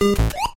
Bye.